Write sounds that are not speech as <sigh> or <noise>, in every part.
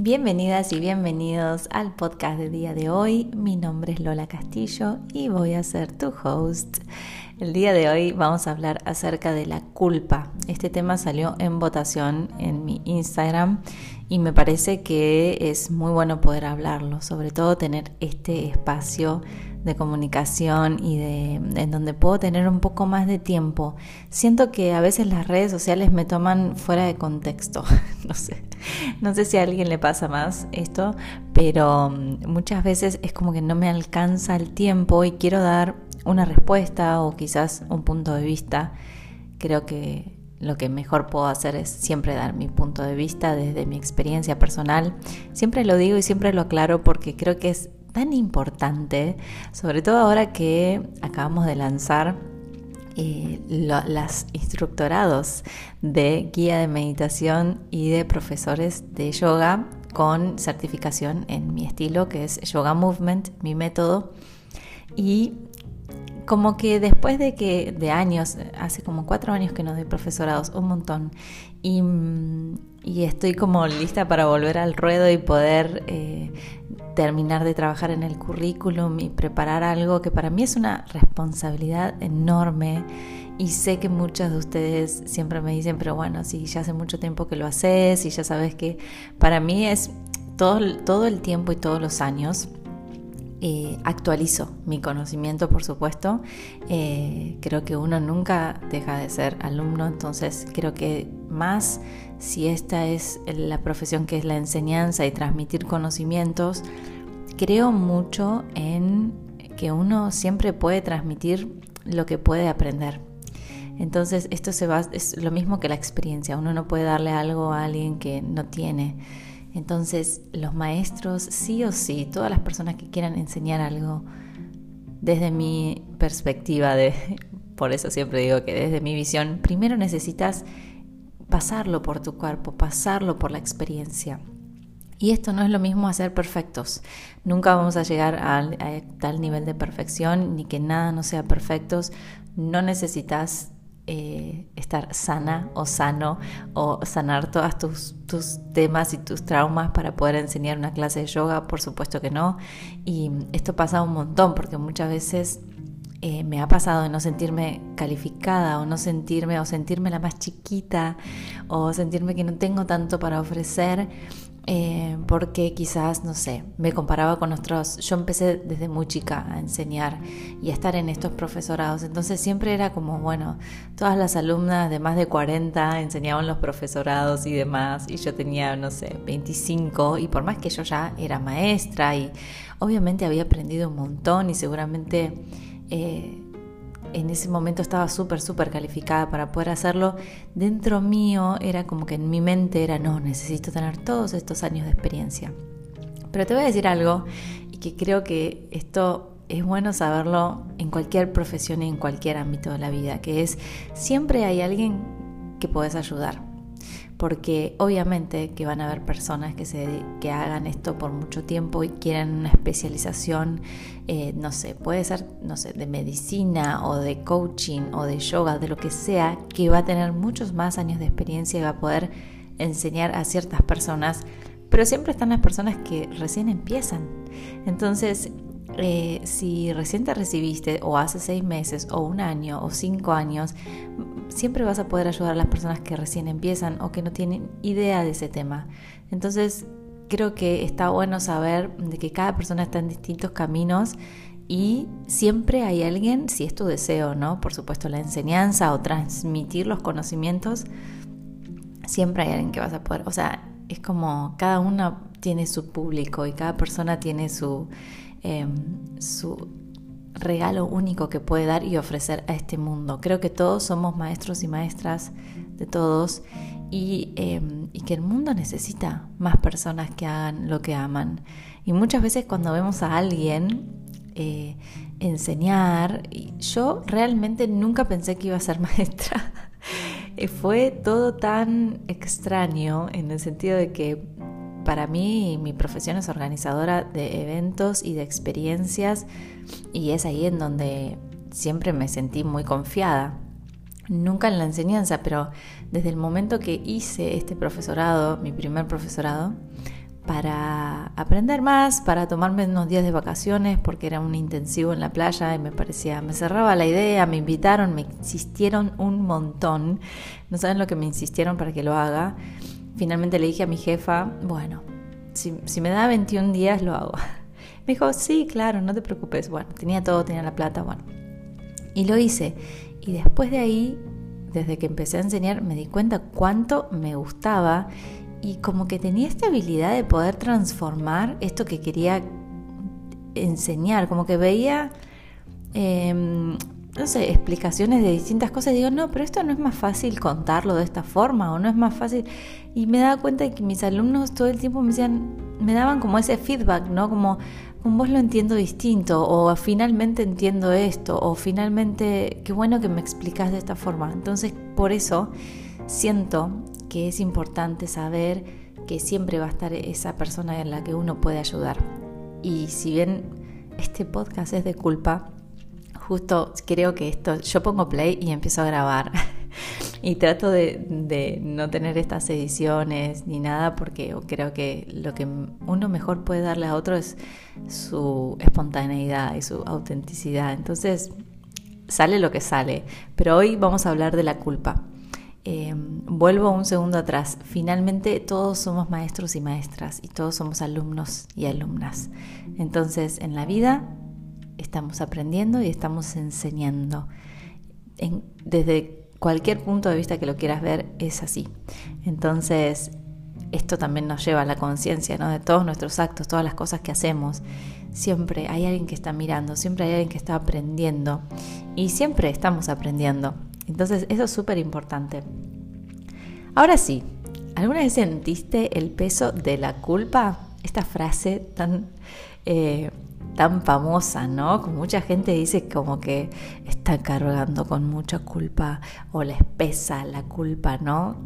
Bienvenidas y bienvenidos al podcast de día de hoy. Mi nombre es Lola Castillo y voy a ser tu host. El día de hoy vamos a hablar acerca de la culpa. Este tema salió en votación en mi Instagram y me parece que es muy bueno poder hablarlo, sobre todo tener este espacio de comunicación y de en donde puedo tener un poco más de tiempo. Siento que a veces las redes sociales me toman fuera de contexto. <laughs> no sé. No sé si a alguien le pasa más esto, pero mm, muchas veces es como que no me alcanza el tiempo y quiero dar una respuesta o quizás un punto de vista. Creo que lo que mejor puedo hacer es siempre dar mi punto de vista desde mi experiencia personal. Siempre lo digo y siempre lo aclaro porque creo que es tan importante, sobre todo ahora que acabamos de lanzar eh, instructorados de guía de meditación y de profesores de yoga con certificación en mi estilo, que es Yoga Movement, mi método. Y como que después de que de años, hace como cuatro años que nos doy profesorados, un montón, y, estoy como lista para volver al ruedo y poder eh, terminar de trabajar en el currículum y preparar algo que para mí es una responsabilidad enorme. Y sé que muchas de ustedes siempre me dicen, pero bueno, si ya hace mucho tiempo que lo haces y ya sabes que para mí es todo, todo el tiempo y todos los años eh, actualizo mi conocimiento, por supuesto. Eh, creo que uno nunca deja de ser alumno, entonces creo que más si esta es la profesión que es la enseñanza y transmitir conocimientos, creo mucho en que uno siempre puede transmitir lo que puede aprender. Entonces esto se va, es lo mismo que la experiencia, uno no puede darle algo a alguien que no tiene. Entonces, los maestros, sí o sí, todas las personas que quieran enseñar algo, desde mi perspectiva, de, <laughs> por eso siempre digo que desde mi visión, primero necesitas pasarlo por tu cuerpo, pasarlo por la experiencia. Y esto no es lo mismo hacer perfectos. Nunca vamos a llegar a, tal nivel de perfección, ni que nada no sea perfectos. No necesitas eh, estar sana o sano o sanar todos tus temas y tus traumas para poder enseñar una clase de yoga, por supuesto que no. Y esto pasa un montón porque muchas veces eh, me ha pasado de no sentirme calificada o no sentirme o sentirme la más chiquita o sentirme que no tengo tanto para ofrecer eh, porque quizás, no sé, me comparaba con otros, yo empecé desde muy chica a enseñar y a estar en estos profesorados, entonces siempre era como, bueno, todas las alumnas de más de 40 enseñaban los profesorados y demás, y yo tenía, no sé, 25, y por más que yo ya era maestra y obviamente había aprendido un montón y seguramente... Eh, en ese momento estaba súper, súper calificada para poder hacerlo, dentro mío era como que en mi mente era, no, necesito tener todos estos años de experiencia. Pero te voy a decir algo y que creo que esto es bueno saberlo en cualquier profesión y en cualquier ámbito de la vida, que es siempre hay alguien que puedes ayudar porque obviamente que van a haber personas que, se, que hagan esto por mucho tiempo y quieran una especialización, eh, no sé, puede ser, no sé, de medicina o de coaching o de yoga, de lo que sea, que va a tener muchos más años de experiencia y va a poder enseñar a ciertas personas, pero siempre están las personas que recién empiezan. Entonces, eh, si recién te recibiste o hace seis meses o un año o cinco años, siempre vas a poder ayudar a las personas que recién empiezan o que no tienen idea de ese tema. Entonces, creo que está bueno saber de que cada persona está en distintos caminos y siempre hay alguien, si es tu deseo, ¿no? Por supuesto, la enseñanza o transmitir los conocimientos, siempre hay alguien que vas a poder, o sea, es como cada uno tiene su público y cada persona tiene su, em, su regalo único que puede dar y ofrecer a este mundo. Creo que todos somos maestros y maestras de todos y, em, que el mundo necesita más personas que hagan lo que aman. Y muchas veces cuando vemos a alguien eh, enseñar, yo realmente nunca pensé que iba a ser <laughs> maestra. Fue todo tan extraño en el sentido de que para mí mi profesión es organizadora de eventos y de experiencias y es ahí en donde siempre me sentí muy confiada. Nunca en la enseñanza, pero desde el momento que hice este profesorado, mi primer profesorado, para aprender más, para tomarme unos días de vacaciones porque era un intensivo en la playa y me parecía, me cerraba la idea, me invitaron, me insistieron un montón, no saben lo que me insistieron para que lo haga. Finalmente le dije a mi jefa, bueno, si, me da 21 días lo hago. <laughs> Me dijo, sí, claro, no te preocupes. Bueno, tenía todo, tenía la plata, bueno. Y lo hice. Y después de ahí, desde que empecé a enseñar, me di cuenta cuánto me gustaba y como que tenía esta habilidad de poder transformar esto que quería enseñar, como que veía, em, no sé, explicaciones de distintas cosas. digo, no, pero esto no es más fácil contarlo de esta forma o no es más fácil. Y me daba cuenta de que mis alumnos todo el tiempo me decían, me daban como ese feedback, ¿no? Como, con vos lo entiendo distinto o finalmente entiendo esto o finalmente qué bueno que me explicas de esta forma. Entonces, por eso siento que es importante saber que siempre va a estar esa persona en la que uno puede ayudar. Y si bien este podcast es de culpa, justo creo que esto, yo pongo play y empiezo a grabar. <laughs> y trato de, no tener estas ediciones ni nada porque creo que lo que uno mejor puede darle a otro es su espontaneidad y su autenticidad. Entonces, sale lo que sale. Pero hoy vamos a hablar de la culpa. Eh, vuelvo un segundo atrás. Finalmente todos somos maestros y maestras y todos somos alumnos y alumnas. Entonces en la vida estamos aprendiendo y estamos enseñando. desde cualquier punto de vista que lo quieras ver es así. Entonces esto también nos lleva a la conciencia ¿no? de todos nuestros actos, todas las cosas que hacemos. Siempre hay alguien que está mirando, siempre hay alguien que está aprendiendo y siempre estamos aprendiendo. Entonces eso es súper importante. Ahora sí, ¿alguna vez sentiste el peso de la culpa? Esta frase tan, eh, tan famosa, ¿no? Como mucha gente dice como que está cargando con mucha culpa o les pesa la culpa, ¿no?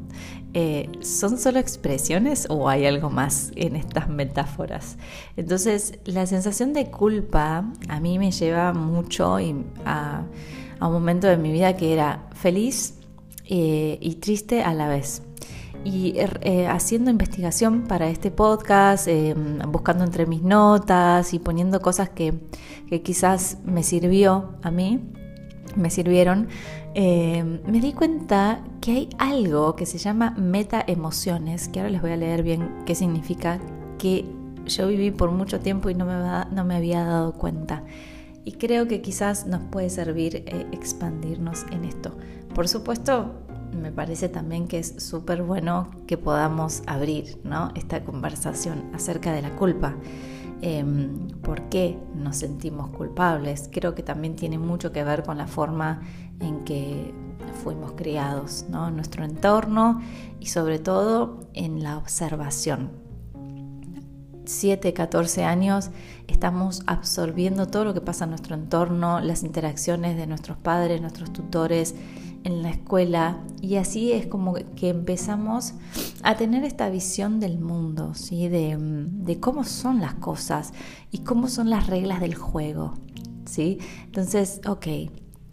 Eh, ¿Son solo expresiones o hay algo más en estas metáforas? Entonces, la sensación de culpa a mí me lleva mucho a un momento de mi vida que era feliz eh, y triste a la vez. Y er, eh, haciendo investigación para este podcast, em, buscando entre mis notas y poniendo cosas que, quizás me sirvió a mí, me sirvieron, em, me di cuenta que hay algo que se llama meta emociones, que ahora les voy a leer bien qué significa, que yo viví por mucho tiempo y no me, no me había dado cuenta y creo que quizás nos puede servir eh, expandirnos en esto. Por supuesto, me parece también que es súper bueno que podamos abrir ¿no? esta conversación acerca de la culpa. Em, ¿Por qué nos sentimos culpables? Creo que también tiene mucho que ver con la forma en que fuimos criados, ¿no? nuestro entorno y sobre todo en la observación. 7, 14 años estamos absorbiendo todo lo que pasa en nuestro entorno, las interacciones de nuestros padres, nuestros tutores en la escuela y así es como que empezamos a tener esta visión del mundo, ¿sí? de, de cómo son las cosas y cómo son las reglas del juego. ¿sí? Entonces, ok,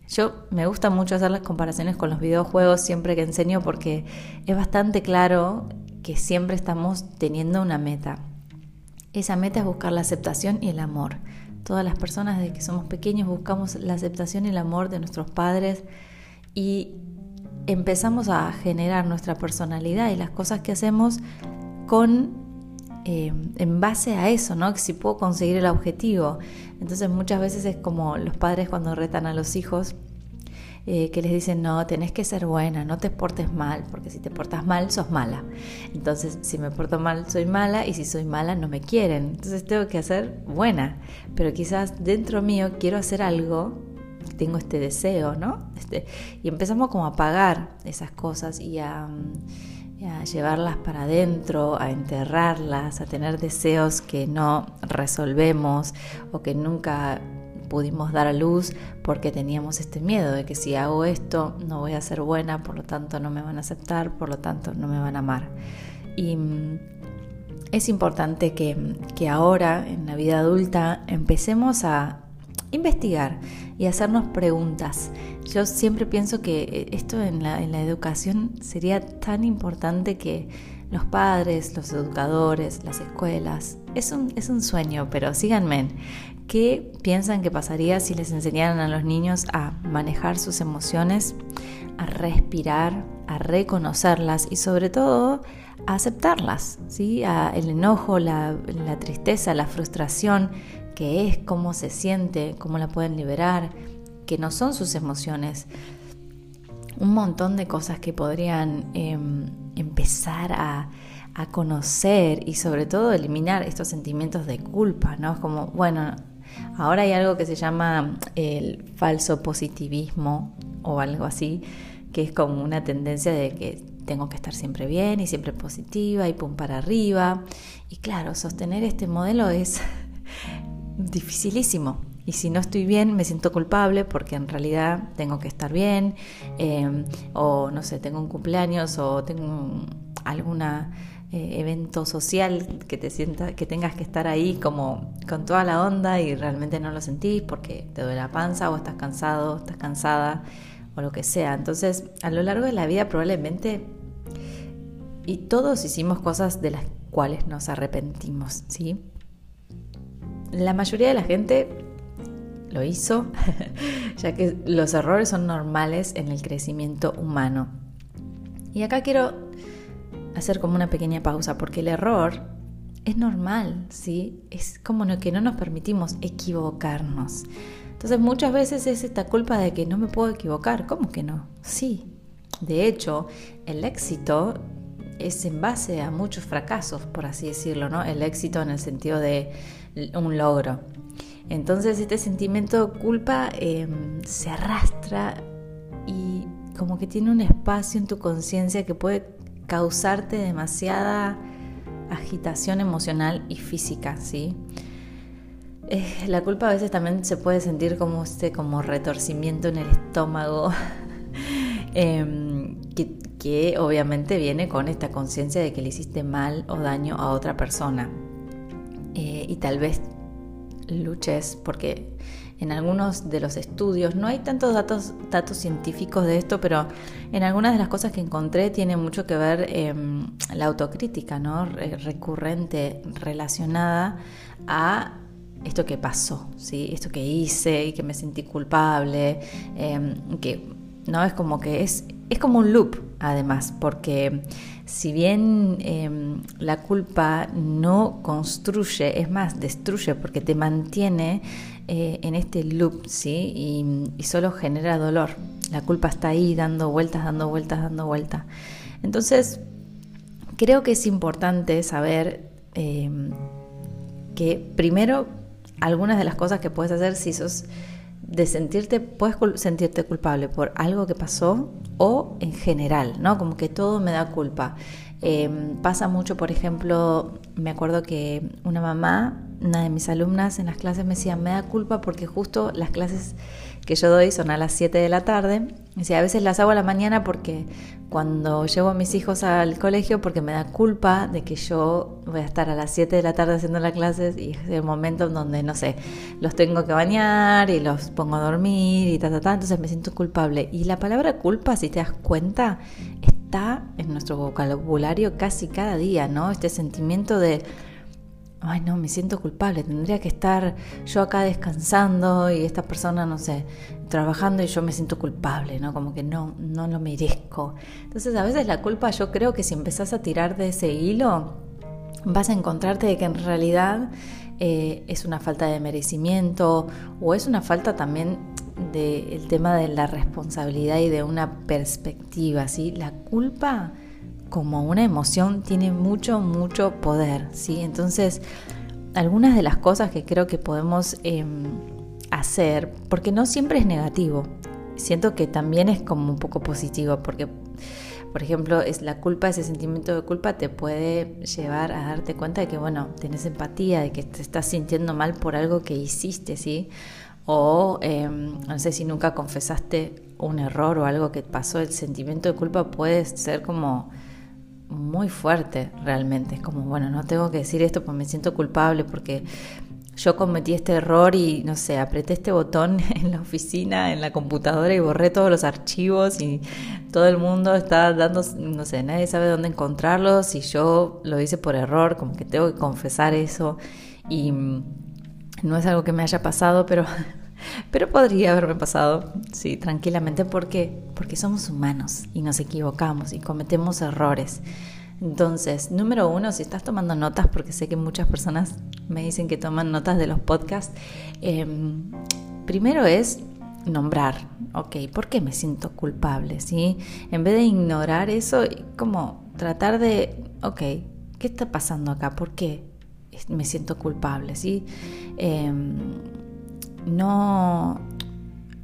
yo me gusta mucho hacer las comparaciones con los videojuegos siempre que enseño porque es bastante claro que siempre estamos teniendo una meta. Esa meta es buscar la aceptación y el amor. Todas las personas desde que somos pequeños buscamos la aceptación y el amor de nuestros padres y empezamos a generar nuestra personalidad y las cosas que hacemos con eh, en base a eso, ¿no? Si puedo conseguir el objetivo. Entonces muchas veces es como los padres cuando retan a los hijos eh, que les dicen, no, tenés que ser buena, no te portes mal, porque si te portas mal, sos mala. Entonces, si me porto mal, soy mala, y si soy mala, no me quieren. Entonces, tengo que hacer buena. Pero quizás dentro mío quiero hacer algo, tengo este deseo, ¿no? Este, y empezamos como a pagar esas cosas y a a llevarlas para adentro, a enterrarlas, a tener deseos que no resolvemos o que nunca pudimos dar a luz porque teníamos este miedo de que si hago esto no voy a ser buena, por lo tanto no me van a aceptar, por lo tanto no me van a amar. Y mm, es importante que, ahora, en la vida adulta, empecemos a, investigar y hacernos preguntas. Yo siempre pienso que eh, esto en la, educación sería tan importante que los padres, los educadores, las escuelas, es un, sueño, pero síganme. ¿Qué piensan que pasaría si les enseñaran a los niños a manejar sus emociones, a respirar, a reconocerlas y sobre todo a aceptarlas? ¿sí? el enojo, la tristeza, la frustración, qué es, cómo se siente, cómo la pueden liberar, que no son sus emociones. Un montón de cosas que podrían em, empezar a, a conocer y sobre todo eliminar estos sentimientos de culpa, ¿no? Es como, bueno, Ahora hay algo que se llama el falso positivismo o algo así, que es como una tendencia de que tengo que estar siempre bien y siempre positiva y pum para arriba. Y claro, sostener este modelo es dificilísimo. Y si no estoy bien, me siento culpable porque en realidad tengo que estar bien, eh, o no sé, tengo un cumpleaños o tengo alguna eh, evento social que te sienta, que tengas que estar ahí como con toda la onda y realmente no lo sentís porque te duele la panza o estás cansado, estás cansada o lo que sea. Entonces, a lo largo de la vida probablemente y todos hicimos cosas de las cuales nos arrepentimos, ¿sí? La mayoría de la gente lo hizo, <laughs> ya que los errores son normales en el crecimiento humano. Y acá quiero hacer como una pequeña pausa, porque el error es normal, ¿sí? Es como que no nos permitimos equivocarnos. Entonces muchas veces es esta culpa de que no me puedo equivocar. ¿Cómo que no? Sí. De hecho, el éxito es en base a muchos fracasos, por así decirlo, ¿no? El éxito en el sentido de un logro. Entonces este sentimiento de culpa em, se arrastra y como que tiene un espacio en tu conciencia que puede causarte demasiada agitación emocional y física, ¿sí? Eh, la culpa a veces también se puede sentir como este como retorcimiento en el estómago, <laughs> em, que, obviamente viene con esta conciencia de que le hiciste mal o daño a otra persona. Eh, y tal vez luches porque en algunos de los estudios, no hay tantos datos, datos científicos de esto, pero en algunas de las cosas que encontré tiene mucho que ver eh, la autocrítica, ¿no? recurrente, relacionada a esto que pasó, ¿sí? esto que hice y que me sentí culpable, em, que no es como que es, es como un loop además, porque si bien em, la culpa no construye, es más, destruye porque te mantiene eh, en este loop, ¿sí? Y, solo genera dolor. La culpa está ahí dando vueltas, dando vueltas, dando vueltas. Entonces, creo que es importante saber em, que primero algunas de las cosas que puedes hacer si sos de sentirte, puedes sentirte culpable por algo que pasó o en general, ¿no? Como que todo me da culpa. Em, pasa mucho, por ejemplo, me acuerdo que una mamá, una de mis alumnas en las clases me decía, me da culpa porque justo las clases que yo doy son a las 7 de la tarde. Decía, a veces las hago a la mañana porque cuando llevo a mis hijos al colegio, porque me da culpa de que yo voy a estar a las 7 de la tarde haciendo las clases y es el momento en donde, no sé, los tengo que bañar y los pongo a dormir y ta, ta, ta, entonces me siento culpable. Y la palabra culpa, si te das cuenta, está en nuestro vocabulario casi cada día, ¿no? Este sentimiento de, ay no, me siento culpable, tendría que estar yo acá descansando y esta persona, no sé, trabajando y yo me siento culpable, ¿no? Como que no, no lo merezco. Entonces a veces la culpa yo creo que si empezás a tirar de ese hilo, vas a encontrarte de que en realidad eh, es una falta de merecimiento o es una falta también del tema de la responsabilidad y de una perspectiva, ¿sí? La culpa como una emoción tiene mucho, mucho poder, ¿sí? Entonces, algunas de las cosas que creo que podemos em, hacer, porque no siempre es negativo, siento que también es como un poco positivo, porque, por ejemplo, es la culpa, ese sentimiento de culpa te puede llevar a darte cuenta de que, bueno, tenés empatía, de que te estás sintiendo mal por algo que hiciste, ¿sí? O em, no sé si nunca confesaste un error o algo que pasó, el sentimiento de culpa puede ser como muy fuerte realmente, es como, bueno, no tengo que decir esto porque me siento culpable, porque yo cometí este error y no sé, apreté este botón <laughs> en la oficina, en la computadora y borré todos los archivos y todo el mundo está dando, no sé, nadie sabe dónde encontrarlos y yo lo hice por error, como que tengo que confesar eso. Y mm, no es algo que me haya pasado, pero <laughs> pero podría haberme pasado, sí, tranquilamente, porque porque somos humanos y nos equivocamos y cometemos errores. Entonces, número uno, si estás tomando notas, porque sé que muchas personas me dicen que toman notas de los podcasts, em, primero es nombrar, ok, ¿por qué me siento culpable? ¿Sí? En vez de ignorar eso, como tratar de, ok, ¿qué está pasando acá? ¿Por qué me siento culpable? ¿Sí? Em, no,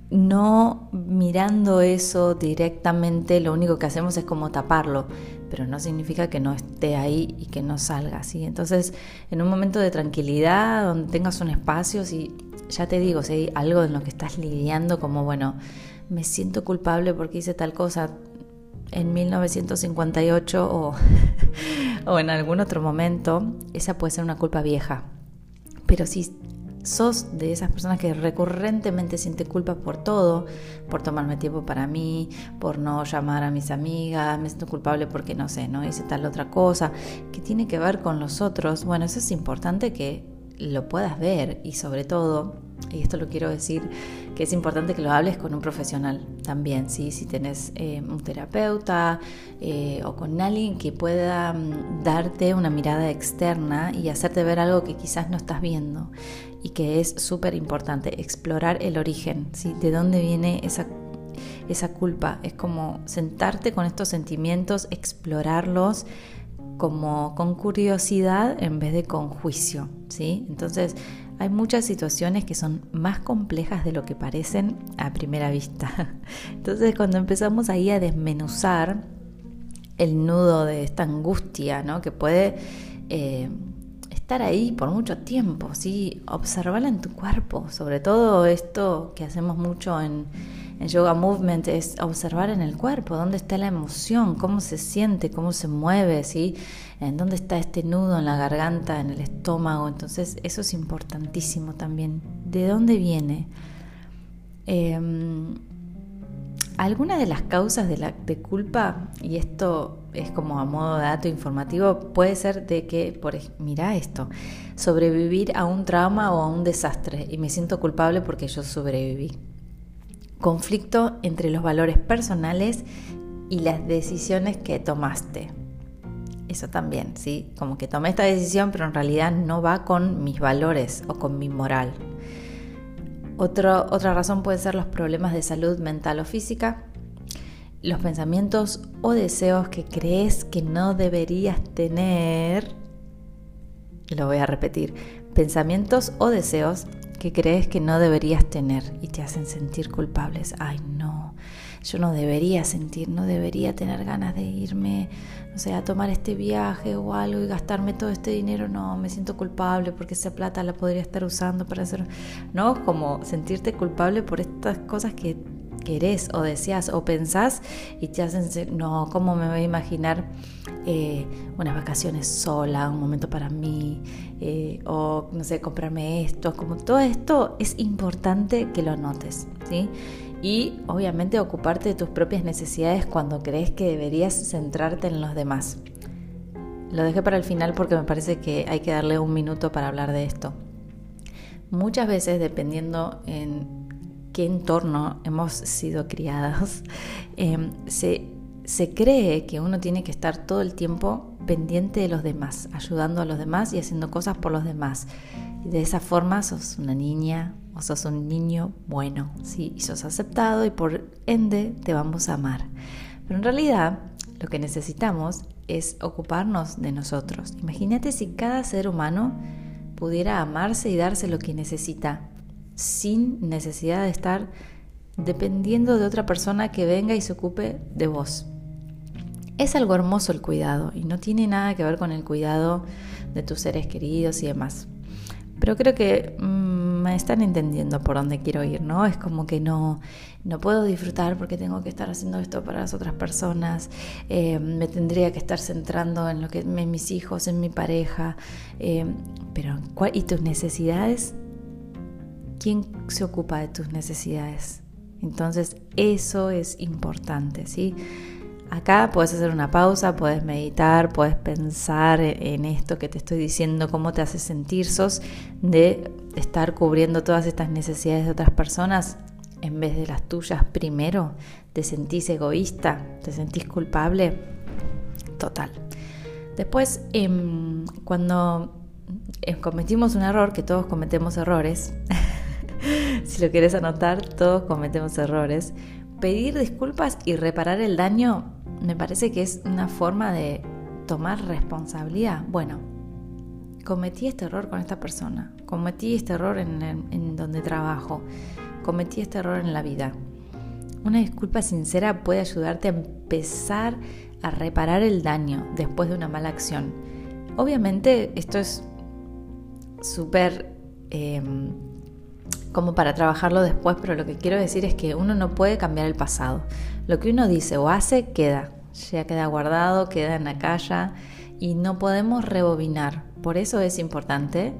no mirando eso directamente, lo único que hacemos es como taparlo, pero no significa que no esté ahí y que no salga, ¿sí? Entonces, en un momento de tranquilidad, donde tengas un espacio, si ya te digo, si hay algo en lo que estás lidiando, como bueno, me siento culpable porque hice tal cosa en 1958 o, <laughs> o en algún otro momento, esa puede ser una culpa vieja. Pero si sos de esas personas que recurrentemente siente culpa por todo, por tomarme tiempo para mí, por no llamar a mis amigas, me siento culpable porque no sé, no hice tal otra cosa, que tiene que ver con los otros, bueno, eso es importante que lo puedas ver y sobre todo, y esto lo quiero decir, que es importante que lo hables con un profesional también, ¿sí? si tenés eh, un terapeuta eh, o con alguien que pueda mm, darte una mirada externa y hacerte ver algo que quizás no estás viendo y que es súper importante, explorar el origen, ¿sí? de dónde viene esa, esa culpa. Es como sentarte con estos sentimientos, explorarlos como con curiosidad en vez de con juicio. ¿sí? Entonces, hay muchas situaciones que son más complejas de lo que parecen a primera vista. <laughs> Entonces, cuando empezamos ahí a desmenuzar el nudo de esta angustia, ¿no? que puede eh, estar ahí por mucho tiempo, ¿sí? observarla en tu cuerpo, sobre todo esto que hacemos mucho en, Yoga Movement es observar en el cuerpo, dónde está la emoción, cómo se siente, cómo se mueve, ¿sí? en dónde está este nudo en la garganta, en el estómago, entonces eso es importantísimo también, ¿de dónde viene? Em, alguna de las causas de, la, de culpa, y esto es como a modo de dato informativo, puede ser de que, por, mira esto, sobrevivir a un trauma o a un desastre y me siento culpable porque yo sobreviví. Conflicto entre los valores personales y las decisiones que tomaste. Eso también, ¿sí? Como que tomé esta decisión, pero en realidad no va con mis valores o con mi moral. otra razón puede ser los problemas de salud mental o física, los pensamientos o deseos que crees que no deberías tener, lo voy a repetir, pensamientos o deseos que crees que no deberías tener y te hacen sentir culpables. Ay, no, yo no debería sentir, no debería tener ganas de irme, no sé, a tomar este viaje o algo y gastarme todo este dinero. No, me siento culpable porque esa plata la podría estar usando para hacer, ¿no? Como sentirte culpable por estas cosas que querés o deseas o pensás y te hacen, no, ¿cómo me voy a imaginar eh, unas vacaciones sola, un momento para mí, eh, o no sé, comprarme esto? Como todo esto es importante que lo notes, ¿sí? Y obviamente ocuparte de tus propias necesidades cuando crees que deberías centrarte en los demás. Lo dejé para el final porque me parece que hay que darle un minuto para hablar de esto. Muchas veces, dependiendo en qué entorno hemos sido criados, em, se, se cree que uno tiene que estar todo el tiempo pendiente de los demás, ayudando a los demás y haciendo cosas por los demás. Y de esa forma sos una niña o sos un niño bueno, ¿sí? y sos aceptado y por ende te vamos a amar. Pero en realidad lo que necesitamos es ocuparnos de nosotros. Imagínate si cada ser humano pudiera amarse y darse lo que necesita sin necesidad de estar dependiendo de otra persona que venga y se ocupe de vos. Es algo hermoso el cuidado y no tiene nada que ver con el cuidado de tus seres queridos y demás. Pero creo que mm, están entendiendo por dónde quiero ir, ¿no? Es como que no, no puedo disfrutar porque tengo que estar haciendo esto para las otras personas, eh, me tendría que estar centrando en lo que en mis hijos, en mi pareja, eh, pero ¿y tus necesidades? ¿Quién se ocupa de tus necesidades? Entonces eso es importante, ¿sí? Acá puedes hacer una pausa, puedes meditar, puedes pensar en esto que te estoy diciendo, cómo te hace sentir. Sos de estar cubriendo todas estas necesidades de otras personas en vez de las tuyas primero. ¿Te sentís egoísta? ¿Te sentís culpable? Total. Después, em, cuando em, cometimos un error, que todos cometemos errores, <laughs> <laughs> si lo quieres anotar, todos cometemos errores, pedir disculpas y reparar el daño me parece que es una forma de tomar responsabilidad. Bueno, cometí este error con esta persona, cometí este error en, donde trabajo, cometí este error en la vida. Una disculpa sincera puede ayudarte a empezar a reparar el daño después de una mala acción. Obviamente esto es súper em, como para trabajarlo después, pero lo que quiero decir es que uno no puede cambiar el pasado. Lo que uno dice o hace queda, ya queda guardado, queda en la calle y no podemos rebobinar. Por eso es importante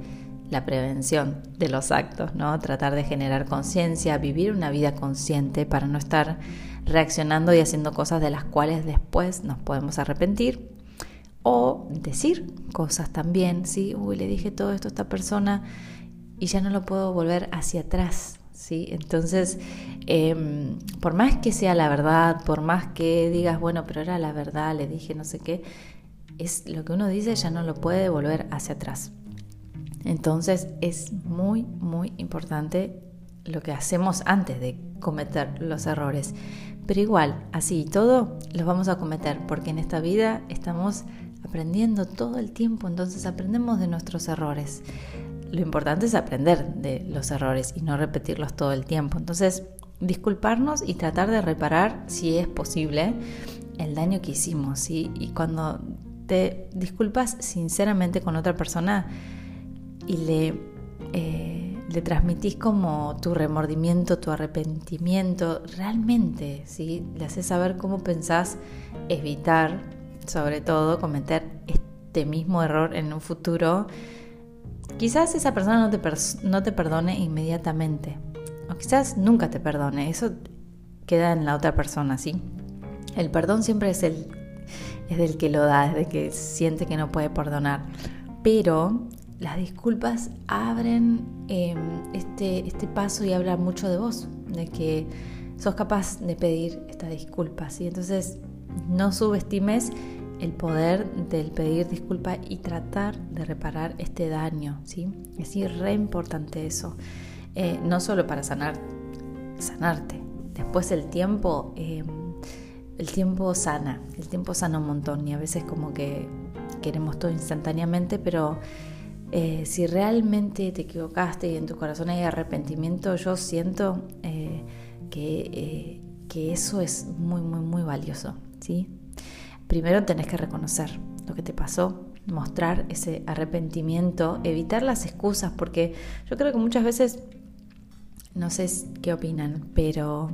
la prevención de los actos, ¿no? Tratar de generar conciencia, vivir una vida consciente para no estar reaccionando y haciendo cosas de las cuales después nos podemos arrepentir. O decir cosas también, ¿sí? Uy, le dije todo esto a esta persona y ya no lo puedo volver hacia atrás, ¿sí? Entonces, em, por más que sea la verdad, por más que digas, bueno, pero era la verdad, le dije no sé qué, es lo que uno dice ya no lo puede volver hacia atrás. Entonces es muy, muy importante lo que hacemos antes de cometer los errores. Pero igual, así y todo, los vamos a cometer porque en esta vida estamos aprendiendo todo el tiempo, entonces aprendemos de nuestros errores lo importante es aprender de los errores y no repetirlos todo el tiempo. Entonces, disculparnos y tratar de reparar, si es posible, el daño que hicimos. Y cuando te disculpas sinceramente con otra persona y le, eh, le transmitís como tu remordimiento, tu arrepentimiento, realmente, ¿sí? le haces saber cómo pensás evitar, sobre todo, cometer este mismo error en un futuro Quizás esa persona no te, no te perdone inmediatamente, o quizás nunca te perdone, eso queda en la otra persona, ¿sí? El perdón siempre es, el, es del que lo da, es del que siente que no puede perdonar, pero las disculpas abren em, este, este paso y hablan mucho de vos, de que sos capaz de pedir esta disculpa, ¿sí? Entonces, no subestimes el poder del pedir disculpa y tratar de reparar este daño, ¿sí? Es re importante eso, eh, no solo para sanar, sanarte, después el tiempo, em, el tiempo sana, el tiempo sana un montón y a veces como que queremos todo instantáneamente, pero eh, si realmente te equivocaste y en tu corazón hay arrepentimiento, yo siento eh, que, que eso es muy, muy, muy valioso, ¿sí? Primero tenés que reconocer lo que te pasó, mostrar ese arrepentimiento, evitar las excusas, porque yo creo que muchas veces, no sé qué opinan, pero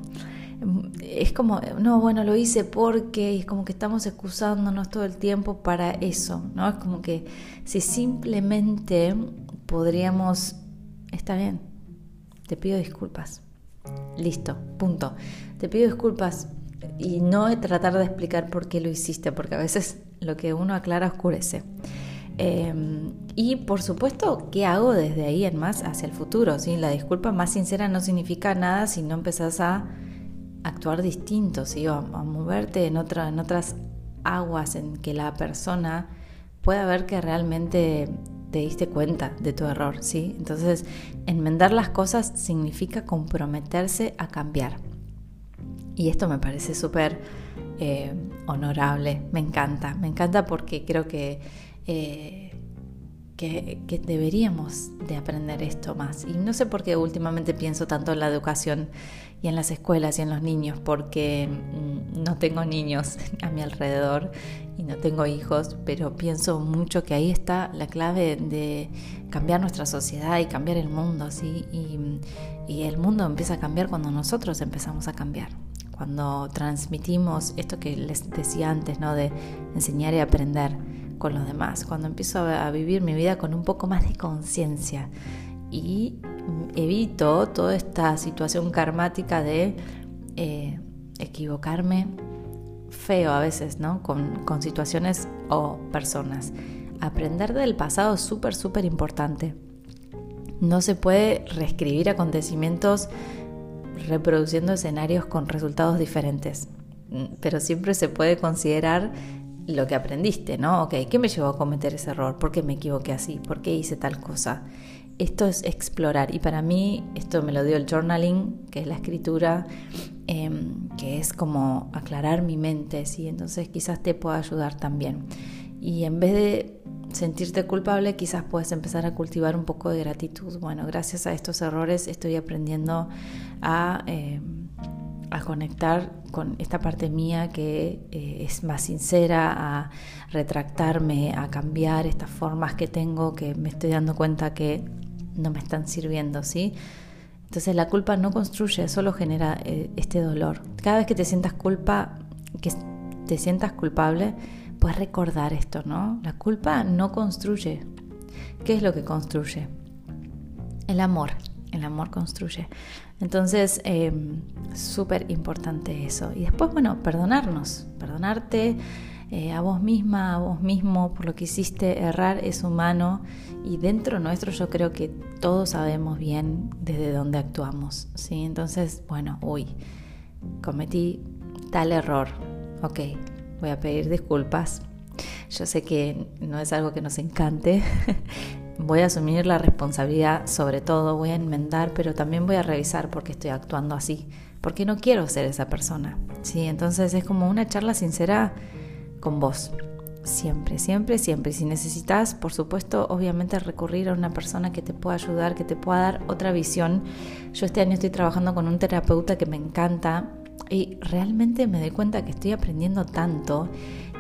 es como, no, bueno, lo hice porque, y es como que estamos excusándonos todo el tiempo para eso, ¿no? Es como que si simplemente podríamos, está bien, te pido disculpas, listo, punto, te pido disculpas y no tratar de explicar por qué lo hiciste, porque a veces lo que uno aclara oscurece. Em, y por supuesto, ¿qué hago desde ahí en más hacia el futuro? ¿sí? La disculpa más sincera no significa nada si no empezás a actuar distinto, ¿sí? a, moverte en, otra, en otras aguas en que la persona pueda ver que realmente te diste cuenta de tu error. ¿sí? Entonces, enmendar las cosas significa comprometerse a cambiar. Y esto me parece súper eh, honorable, me encanta, me encanta porque creo que, eh, que, deberíamos de aprender esto más. Y no sé por qué últimamente pienso tanto en la educación y en las escuelas y en los niños, porque mm, no tengo niños <laughs> a mi alrededor y no tengo hijos, pero pienso mucho que ahí está la clave de cambiar nuestra sociedad y cambiar el mundo, ¿sí? Y el mundo empieza a cambiar cuando nosotros empezamos a cambiar cuando transmitimos esto que les decía antes, ¿no? De enseñar y aprender con los demás, cuando empiezo a, vivir mi vida con un poco más de conciencia y evito toda esta situación karmática de eh, equivocarme feo a veces, ¿no? Con, con situaciones o personas. Aprender del pasado es súper, súper importante. No se puede reescribir acontecimientos reproduciendo escenarios con resultados diferentes, pero siempre se puede considerar lo que aprendiste, ¿no? Ok, ¿qué me llevó a cometer ese error? ¿Por qué me equivoqué así? ¿Por qué hice tal cosa? Esto es explorar y para mí esto me lo dio el journaling, que es la escritura, em, que es como aclarar mi mente, ¿sí? Entonces quizás te pueda ayudar también. Y en vez de sentirte culpable, quizás puedes empezar a cultivar un poco de gratitud. Bueno, gracias a estos errores estoy aprendiendo a... A conectar con esta parte mía que eh, es más sincera, a retractarme, a cambiar estas formas que tengo que me estoy dando cuenta que no me están sirviendo, ¿sí? Entonces la culpa no construye, solo genera eh, este dolor. Cada vez que te sientas culpa, que te sientas culpable, puedes recordar esto, ¿no? La culpa no construye. ¿Qué es lo que construye? El amor. El amor construye. Entonces, em, súper importante eso. Y después, bueno, perdonarnos, perdonarte eh, a vos misma, a vos mismo por lo que hiciste. Errar es humano y dentro nuestro yo creo que todos sabemos bien desde dónde actuamos. ¿sí? Entonces, bueno, uy, cometí tal error. Ok, voy a pedir disculpas. Yo sé que no es algo que nos encante, <laughs> voy a asumir la responsabilidad sobre todo, voy a enmendar, pero también voy a revisar por qué estoy actuando así, porque no quiero ser esa persona. ¿sí? Entonces es como una charla sincera con vos. Siempre, siempre, siempre. Si necesitas, por supuesto, obviamente recurrir a una persona que te pueda ayudar, que te pueda dar otra visión. Yo este año estoy trabajando con un terapeuta que me encanta y realmente me doy cuenta que estoy aprendiendo tanto.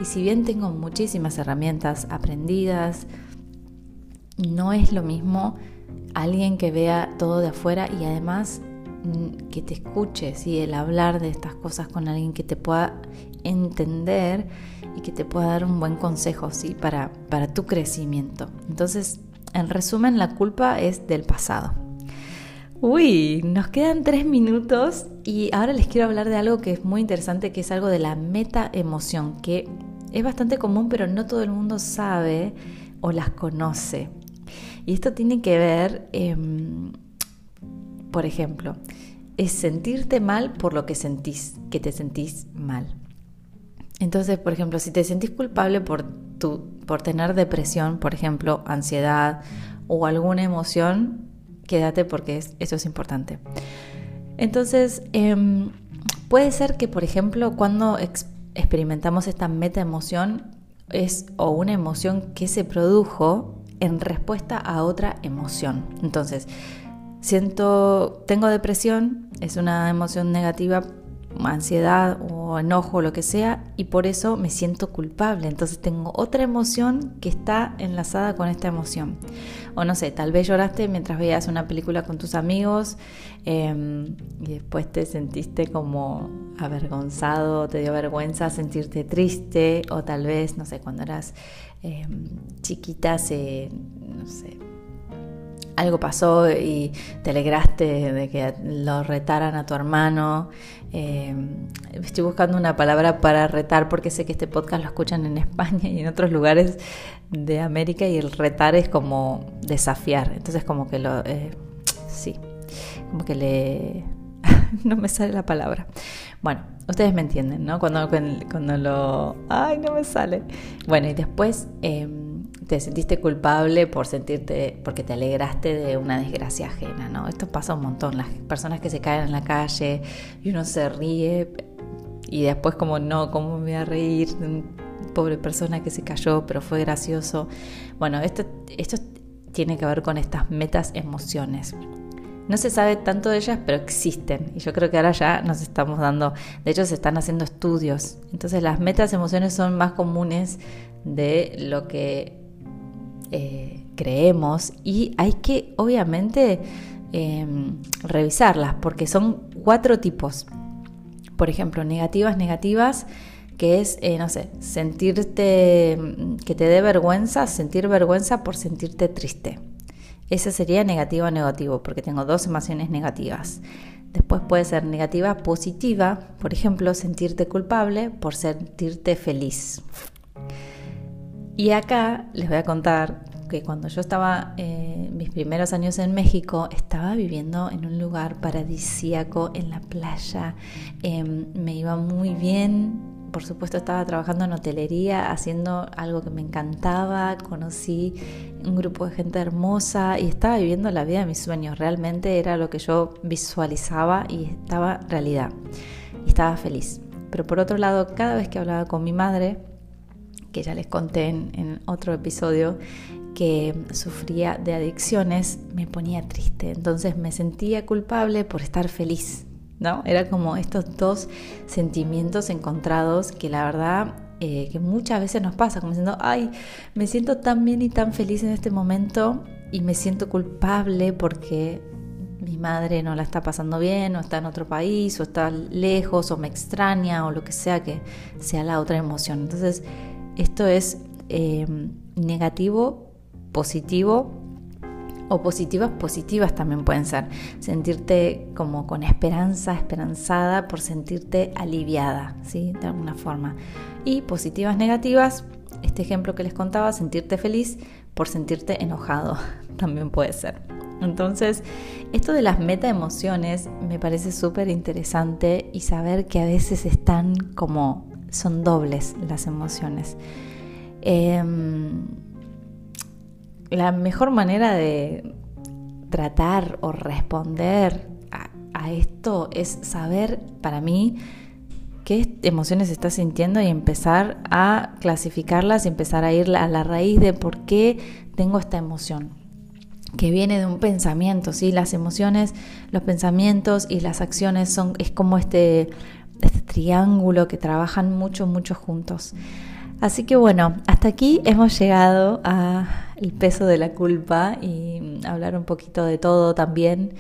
Y si bien tengo muchísimas herramientas aprendidas, no es lo mismo alguien que vea todo de afuera y además mm, que te escuche, ¿sí? el hablar de estas cosas con alguien que te pueda entender y que te pueda dar un buen consejo ¿sí? para, para tu crecimiento. Entonces, en resumen, la culpa es del pasado. Uy, nos quedan tres minutos y ahora les quiero hablar de algo que es muy interesante, que es algo de la meta emoción, que es bastante común, pero no todo el mundo sabe o las conoce. Y esto tiene que ver, em, por ejemplo, es sentirte mal por lo que sentís, que te sentís mal. Entonces, por ejemplo, si te sentís culpable por, tu, por tener depresión, por ejemplo, ansiedad o alguna emoción, quédate porque eso es importante. Entonces, em, puede ser que, por ejemplo, cuando experimentamos esta meta emoción, es o una emoción que se produjo en respuesta a otra emoción. Entonces, siento, tengo depresión, es una emoción negativa, ansiedad o enojo, lo que sea, y por eso me siento culpable. Entonces tengo otra emoción que está enlazada con esta emoción. O no sé, tal vez lloraste mientras veías una película con tus amigos em, y después te sentiste como avergonzado, te dio vergüenza sentirte triste, o tal vez, no sé, cuando eras Em, chiquita se, no sé, algo pasó y te alegraste de que lo retaran a tu hermano. Em, estoy buscando una palabra para retar porque sé que este podcast lo escuchan en España y en otros lugares de América y el retar es como desafiar. Entonces como que lo... Eh, sí, como que le... <laughs> no me sale la palabra. Bueno, ustedes me entienden, ¿no? Cuando, cuando lo... ¡Ay, no me sale! Bueno, y después em, te sentiste culpable por sentirte, porque te alegraste de una desgracia ajena, ¿no? Esto pasa un montón. Las personas que se caen en la calle y uno se ríe y después como, no, ¿cómo me voy a reír? pobre persona que se cayó, pero fue gracioso. Bueno, esto, esto tiene que ver con estas metas emociones. No se sabe tanto de ellas, pero existen. Y yo creo que ahora ya nos estamos dando, de hecho se están haciendo estudios. Entonces las metas emociones son más comunes de lo que eh, creemos y hay que obviamente em, revisarlas porque son cuatro tipos. Por ejemplo, negativas, negativas, que es, eh, no sé, sentirte, que te dé vergüenza, sentir vergüenza por sentirte triste. Ese sería negativo negativo, porque tengo dos emociones negativas. Después puede ser negativa positiva, por ejemplo, sentirte culpable por sentirte feliz. Y acá les voy a contar que cuando yo estaba eh, mis primeros años en México, estaba viviendo en un lugar paradisíaco en la playa, em, me iba muy bien, por supuesto estaba trabajando en hotelería, haciendo algo que me encantaba, conocí un grupo de gente hermosa y estaba viviendo la vida de mis sueños, realmente era lo que yo visualizaba y estaba realidad, estaba feliz. Pero por otro lado, cada vez que hablaba con mi madre, que ya les conté en, otro episodio, que sufría de adicciones, me ponía triste. Entonces me sentía culpable por estar feliz, ¿no? Era como estos dos sentimientos encontrados que la verdad eh, que muchas veces nos pasa, como diciendo, ay, me siento tan bien y tan feliz en este momento y me siento culpable porque mi madre no la está pasando bien, o está en otro país, o está lejos, o me extraña, o lo que sea que sea la otra emoción. Entonces, esto es eh, negativo, positivo o positivas, positivas también pueden ser. Sentirte como con esperanza, esperanzada por sentirte aliviada, ¿sí? De alguna forma. Y positivas, negativas, este ejemplo que les contaba, sentirte feliz por sentirte enojado, <laughs> también puede ser. Entonces, esto de las meta emociones me parece súper interesante y saber que a veces están como son dobles las emociones. Em, la mejor manera de tratar o responder a, esto es saber para mí qué emociones estás sintiendo y empezar a clasificarlas y empezar a ir a la raíz de por qué tengo esta emoción que viene de un pensamiento, ¿sí? Las emociones, los pensamientos y las acciones son es como este este triángulo que trabajan mucho, mucho juntos. Así que bueno, hasta aquí hemos llegado a el peso de la culpa y hablar un poquito de todo también.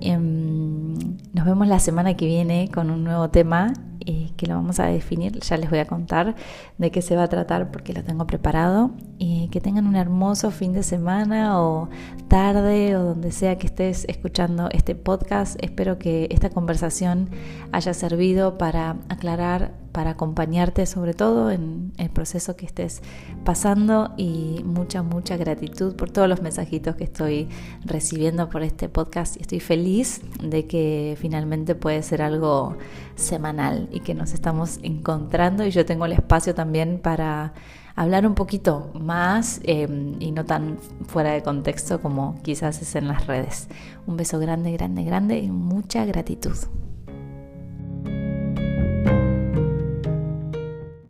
Em, nos vemos la semana que viene con un nuevo tema eh, que lo vamos a definir. Ya les voy a contar de qué se va a tratar porque lo tengo preparado. Y que tengan un hermoso fin de semana o tarde o donde sea que estés escuchando este podcast. Espero que esta conversación haya servido para aclarar para acompañarte sobre todo en el proceso que estés pasando y mucha, mucha gratitud por todos los mensajitos que estoy recibiendo por este podcast estoy feliz de que finalmente puede ser algo semanal y que nos estamos encontrando y yo tengo el espacio también para hablar un poquito más em, y no tan fuera de contexto como quizás es en las redes. Un beso grande, grande, grande y mucha gratitud.